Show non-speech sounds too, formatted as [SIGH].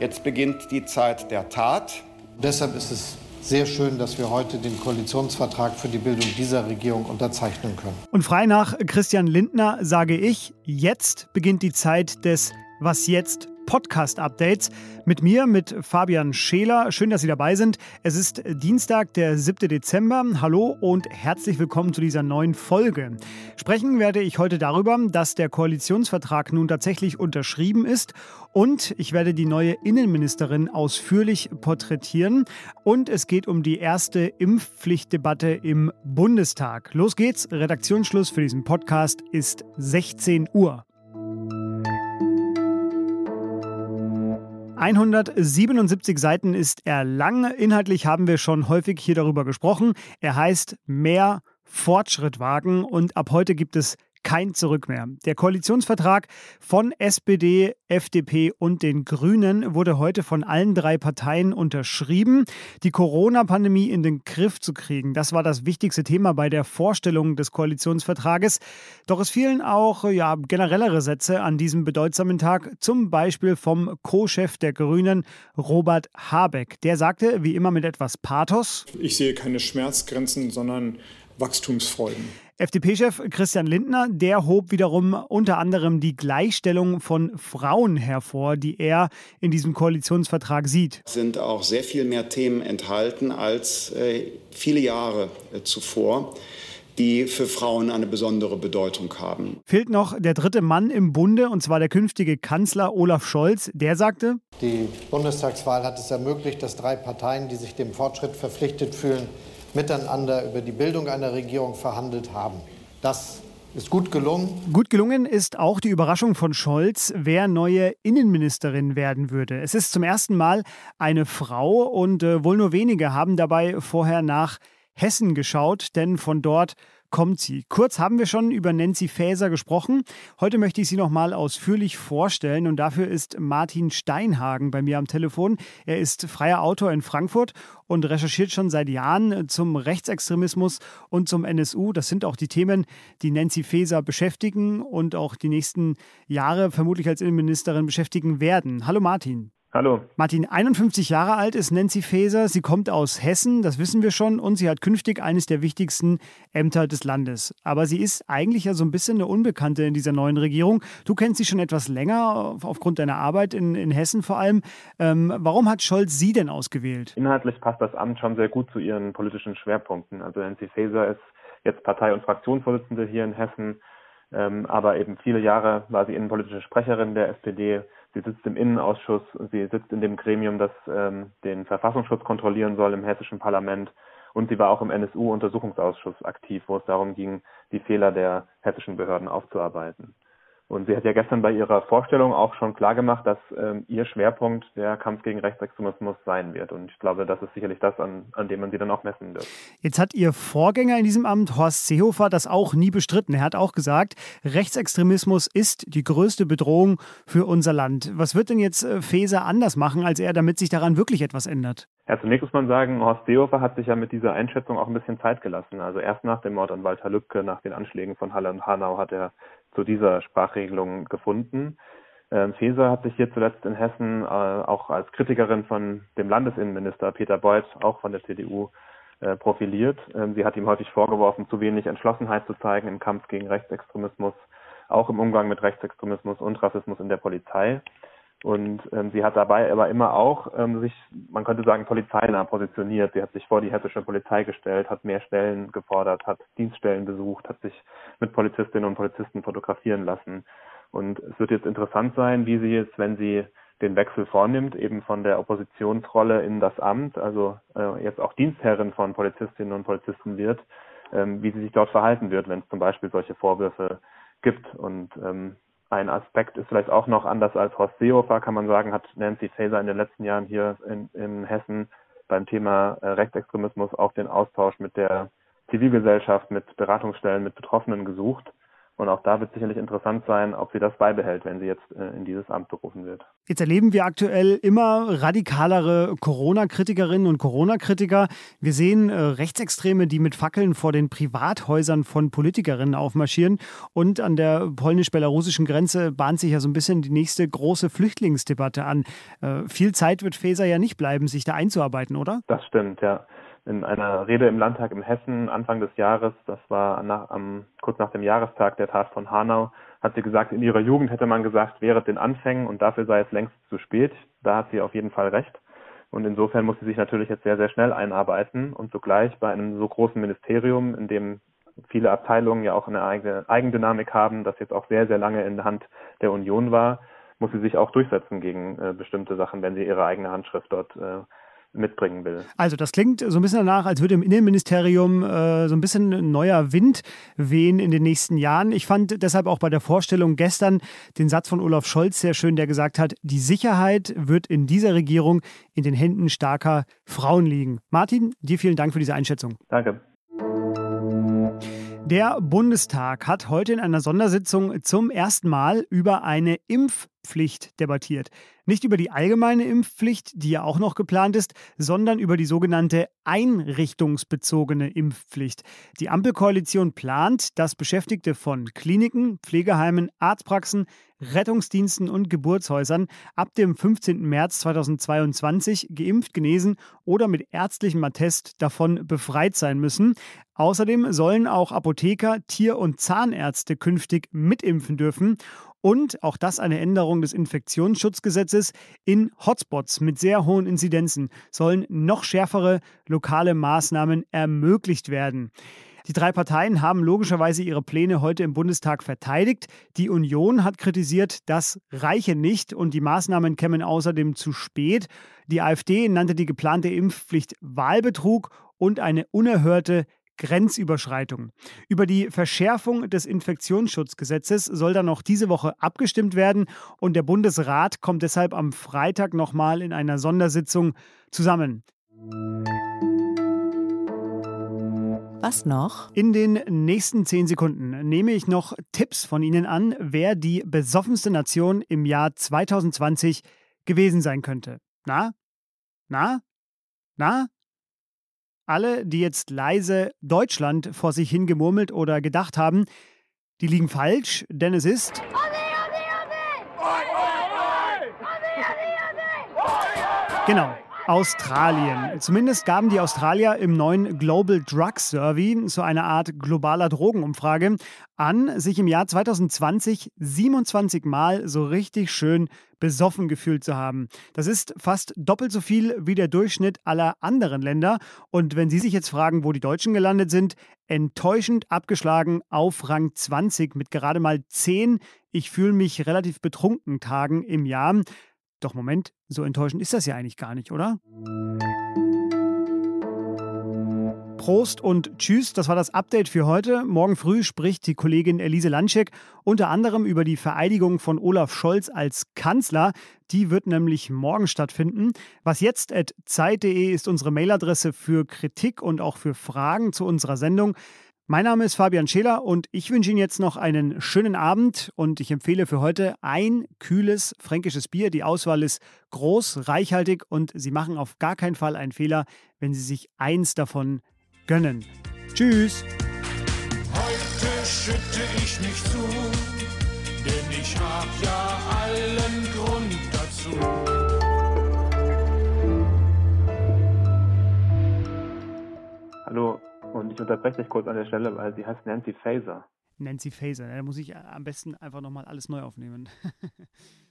Jetzt beginnt die Zeit der Tat. Deshalb ist es sehr schön, dass wir heute den Koalitionsvertrag für die Bildung dieser Regierung unterzeichnen können. Und frei nach Christian Lindner sage ich, jetzt beginnt die Zeit des Was jetzt Podcast-Updates mit mir, mit Fabian Scheler. Schön, dass Sie dabei sind. Es ist Dienstag, der 7. Dezember. Hallo und herzlich willkommen zu dieser neuen Folge. Sprechen werde ich heute darüber, dass der Koalitionsvertrag nun tatsächlich unterschrieben ist und ich werde die neue Innenministerin ausführlich porträtieren und es geht um die erste Impfpflichtdebatte im Bundestag. Los geht's. Redaktionsschluss für diesen Podcast ist 16 Uhr. 177 Seiten ist er lang. Inhaltlich haben wir schon häufig hier darüber gesprochen. Er heißt Mehr Fortschritt wagen und ab heute gibt es kein Zurück mehr. Der Koalitionsvertrag von SPD, FDP und den Grünen wurde heute von allen drei Parteien unterschrieben. Die Corona-Pandemie in den Griff zu kriegen, das war das wichtigste Thema bei der Vorstellung des Koalitionsvertrages. Doch es fielen auch ja, generellere Sätze an diesem bedeutsamen Tag, zum Beispiel vom Co-Chef der Grünen, Robert Habeck. Der sagte, wie immer mit etwas Pathos, Ich sehe keine Schmerzgrenzen, sondern Wachstumsfreuden. FDP-Chef Christian Lindner, der hob wiederum unter anderem die Gleichstellung von Frauen hervor, die er in diesem Koalitionsvertrag sieht. Es sind auch sehr viel mehr Themen enthalten als äh, viele Jahre äh, zuvor die für Frauen eine besondere Bedeutung haben. Fehlt noch der dritte Mann im Bunde, und zwar der künftige Kanzler Olaf Scholz. Der sagte, Die Bundestagswahl hat es ermöglicht, dass drei Parteien, die sich dem Fortschritt verpflichtet fühlen, miteinander über die Bildung einer Regierung verhandelt haben. Das ist gut gelungen. Gut gelungen ist auch die Überraschung von Scholz, wer neue Innenministerin werden würde. Es ist zum ersten Mal eine Frau und äh, wohl nur wenige haben dabei vorher nach Hessen geschaut, denn von dort kommt sie. Kurz haben wir schon über Nancy Faeser gesprochen. Heute möchte ich sie noch mal ausführlich vorstellen und dafür ist Martin Steinhagen bei mir am Telefon. Er ist freier Autor in Frankfurt und recherchiert schon seit Jahren zum Rechtsextremismus und zum NSU. Das sind auch die Themen, die Nancy Faeser beschäftigen und auch die nächsten Jahre vermutlich als Innenministerin beschäftigen werden. Hallo Martin. Hallo. Martin, 51 Jahre alt ist Nancy Faeser. Sie kommt aus Hessen, das wissen wir schon, und sie hat künftig eines der wichtigsten Ämter des Landes. Aber sie ist eigentlich ja so ein bisschen eine Unbekannte in dieser neuen Regierung. Du kennst sie schon etwas länger, aufgrund deiner Arbeit in, in Hessen vor allem. Ähm, warum hat Scholz sie denn ausgewählt? Inhaltlich passt das Amt schon sehr gut zu ihren politischen Schwerpunkten. Also Nancy Faeser ist jetzt Partei- und Fraktionsvorsitzende hier in Hessen, ähm, aber eben viele Jahre war sie innenpolitische Sprecherin der SPD Sie sitzt im Innenausschuss, sie sitzt in dem Gremium, das ähm, den Verfassungsschutz kontrollieren soll im hessischen Parlament. Und sie war auch im NSU-Untersuchungsausschuss aktiv, wo es darum ging, die Fehler der hessischen Behörden aufzuarbeiten. Und sie hat ja gestern bei ihrer Vorstellung auch schon klargemacht, dass ähm, ihr Schwerpunkt der Kampf gegen Rechtsextremismus sein wird. Und ich glaube, das ist sicherlich das, an, an dem man sie dann auch messen wird. Jetzt hat Ihr Vorgänger in diesem Amt, Horst Seehofer, das auch nie bestritten. Er hat auch gesagt, Rechtsextremismus ist die größte Bedrohung für unser Land. Was wird denn jetzt äh, Faeser anders machen als er, damit sich daran wirklich etwas ändert? Ja, zunächst muss man sagen, Horst Seehofer hat sich ja mit dieser Einschätzung auch ein bisschen Zeit gelassen. Also erst nach dem Mord an Walter Lübcke, nach den Anschlägen von Halle und Hanau hat er zu dieser Sprachregelung gefunden. Ähm, Feser hat sich hier zuletzt in Hessen äh, auch als Kritikerin von dem Landesinnenminister Peter Beuth, auch von der CDU, äh, profiliert. Ähm, sie hat ihm häufig vorgeworfen, zu wenig Entschlossenheit zu zeigen im Kampf gegen Rechtsextremismus, auch im Umgang mit Rechtsextremismus und Rassismus in der Polizei. Und ähm, sie hat dabei aber immer auch ähm, sich, man könnte sagen, polizeinah positioniert. Sie hat sich vor die hessische Polizei gestellt, hat mehr Stellen gefordert, hat Dienststellen besucht, hat sich mit Polizistinnen und Polizisten fotografieren lassen. Und es wird jetzt interessant sein, wie sie jetzt, wenn sie den Wechsel vornimmt, eben von der Oppositionsrolle in das Amt, also äh, jetzt auch Dienstherrin von Polizistinnen und Polizisten wird, ähm, wie sie sich dort verhalten wird, wenn es zum Beispiel solche Vorwürfe gibt. Und ähm, ein Aspekt ist vielleicht auch noch anders als Horst Seehofer, kann man sagen, hat Nancy Faeser in den letzten Jahren hier in, in Hessen beim Thema äh, Rechtsextremismus auch den Austausch mit der Zivilgesellschaft, mit Beratungsstellen, mit Betroffenen gesucht. Und auch da wird sicherlich interessant sein, ob sie das beibehält, wenn sie jetzt äh, in dieses Amt berufen wird. Jetzt erleben wir aktuell immer radikalere Corona-Kritikerinnen und Corona-Kritiker. Wir sehen äh, Rechtsextreme, die mit Fackeln vor den Privathäusern von Politikerinnen aufmarschieren. Und an der polnisch-belarussischen Grenze bahnt sich ja so ein bisschen die nächste große Flüchtlingsdebatte an. Äh, viel Zeit wird Faeser ja nicht bleiben, sich da einzuarbeiten, oder? Das stimmt, ja in einer Rede im Landtag in Hessen Anfang des Jahres, das war nach, am, kurz nach dem Jahrestag der Tat von Hanau, hat sie gesagt, in ihrer Jugend hätte man gesagt, wäre den Anfängen und dafür sei es längst zu spät. Da hat sie auf jeden Fall recht. Und insofern muss sie sich natürlich jetzt sehr, sehr schnell einarbeiten und zugleich bei einem so großen Ministerium, in dem viele Abteilungen ja auch eine eigene Eigendynamik haben, das jetzt auch sehr, sehr lange in der Hand der Union war, muss sie sich auch durchsetzen gegen äh, bestimmte Sachen, wenn sie ihre eigene Handschrift dort äh, mitbringen will. Also das klingt so ein bisschen danach, als würde im Innenministerium äh, so ein bisschen neuer Wind wehen in den nächsten Jahren. Ich fand deshalb auch bei der Vorstellung gestern den Satz von Olaf Scholz sehr schön, der gesagt hat, die Sicherheit wird in dieser Regierung in den Händen starker Frauen liegen. Martin, dir vielen Dank für diese Einschätzung. Danke. Der Bundestag hat heute in einer Sondersitzung zum ersten Mal über eine Impfpflicht debattiert. Nicht über die allgemeine Impfpflicht, die ja auch noch geplant ist, sondern über die sogenannte einrichtungsbezogene Impfpflicht. Die Ampelkoalition plant, dass Beschäftigte von Kliniken, Pflegeheimen, Arztpraxen, Rettungsdiensten und Geburtshäusern ab dem 15. März 2022 geimpft, genesen oder mit ärztlichem Attest davon befreit sein müssen. Außerdem sollen auch Apotheker, Tier- und Zahnärzte künftig mitimpfen dürfen und auch das eine Änderung des Infektionsschutzgesetzes. In Hotspots mit sehr hohen Inzidenzen sollen noch schärfere lokale Maßnahmen ermöglicht werden. Die drei Parteien haben logischerweise ihre Pläne heute im Bundestag verteidigt. Die Union hat kritisiert, das reiche nicht und die Maßnahmen kämen außerdem zu spät. Die AfD nannte die geplante Impfpflicht Wahlbetrug und eine unerhörte Grenzüberschreitung. Über die Verschärfung des Infektionsschutzgesetzes soll dann noch diese Woche abgestimmt werden und der Bundesrat kommt deshalb am Freitag nochmal in einer Sondersitzung zusammen. Was noch? In den nächsten zehn Sekunden nehme ich noch Tipps von Ihnen an, wer die besoffenste Nation im Jahr 2020 gewesen sein könnte. Na? Na? Na? Alle, die jetzt leise Deutschland vor sich hingemurmelt oder gedacht haben, die liegen falsch, denn es ist. Genau. Australien. Zumindest gaben die Australier im neuen Global Drug Survey, so eine Art globaler Drogenumfrage, an, sich im Jahr 2020 27 Mal so richtig schön besoffen gefühlt zu haben. Das ist fast doppelt so viel wie der Durchschnitt aller anderen Länder. Und wenn Sie sich jetzt fragen, wo die Deutschen gelandet sind, enttäuschend abgeschlagen auf Rang 20 mit gerade mal 10 ich fühle mich relativ betrunken Tagen im Jahr. Doch Moment, so enttäuschend ist das ja eigentlich gar nicht, oder? Prost und Tschüss, das war das Update für heute. Morgen früh spricht die Kollegin Elise Lanschek unter anderem über die Vereidigung von Olaf Scholz als Kanzler. Die wird nämlich morgen stattfinden. Was jetzt at zeit.de ist unsere Mailadresse für Kritik und auch für Fragen zu unserer Sendung. Mein Name ist Fabian Scheler und ich wünsche Ihnen jetzt noch einen schönen Abend und ich empfehle für heute ein kühles fränkisches Bier. Die Auswahl ist groß, reichhaltig und Sie machen auf gar keinen Fall einen Fehler, wenn Sie sich eins davon gönnen. Tschüss! Heute schütte ich nicht zu, denn ich hab ja allen Grund dazu. Hallo, und ich unterbreche dich kurz an der Stelle, weil sie heißt Nancy Faser. Nancy Faser, da muss ich am besten einfach nochmal alles neu aufnehmen. [LAUGHS]